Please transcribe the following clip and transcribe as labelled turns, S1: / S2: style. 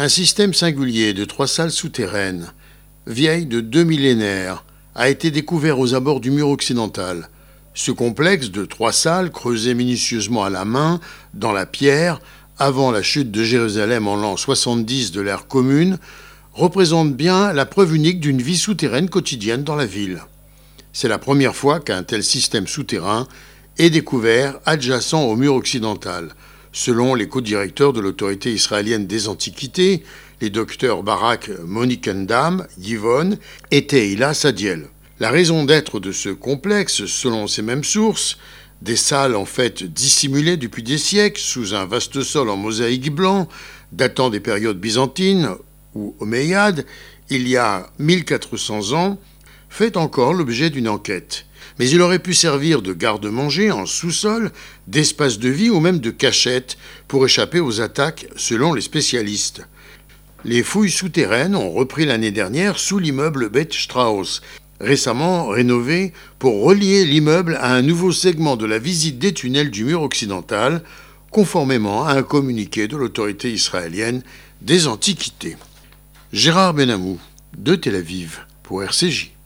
S1: Un système singulier de trois salles souterraines, vieilles de deux millénaires, a été découvert aux abords du mur occidental. Ce complexe de trois salles, creusé minutieusement à la main, dans la pierre, avant la chute de Jérusalem en l'an 70 de l'ère commune, représente bien la preuve unique d'une vie souterraine quotidienne dans la ville. C'est la première fois qu'un tel système souterrain est découvert adjacent au mur occidental, selon les co-directeurs de l'autorité israélienne des Antiquités, les docteurs Barak Monikendam, Yvonne et Teila Sadiel. La raison d'être de ce complexe, selon ces mêmes sources, des salles en fait dissimulées depuis des siècles sous un vaste sol en mosaïque blanc, datant des périodes byzantines ou omeyyades, il y a 1400 ans, fait encore l'objet d'une enquête mais il aurait pu servir de garde-manger en sous-sol, d'espace de vie ou même de cachette pour échapper aux attaques selon les spécialistes. Les fouilles souterraines ont repris l'année dernière sous l'immeuble Beth Strauss, récemment rénové pour relier l'immeuble à un nouveau segment de la visite des tunnels du mur occidental, conformément à un communiqué de l'autorité israélienne des Antiquités. Gérard Benamou, de Tel Aviv, pour RCJ.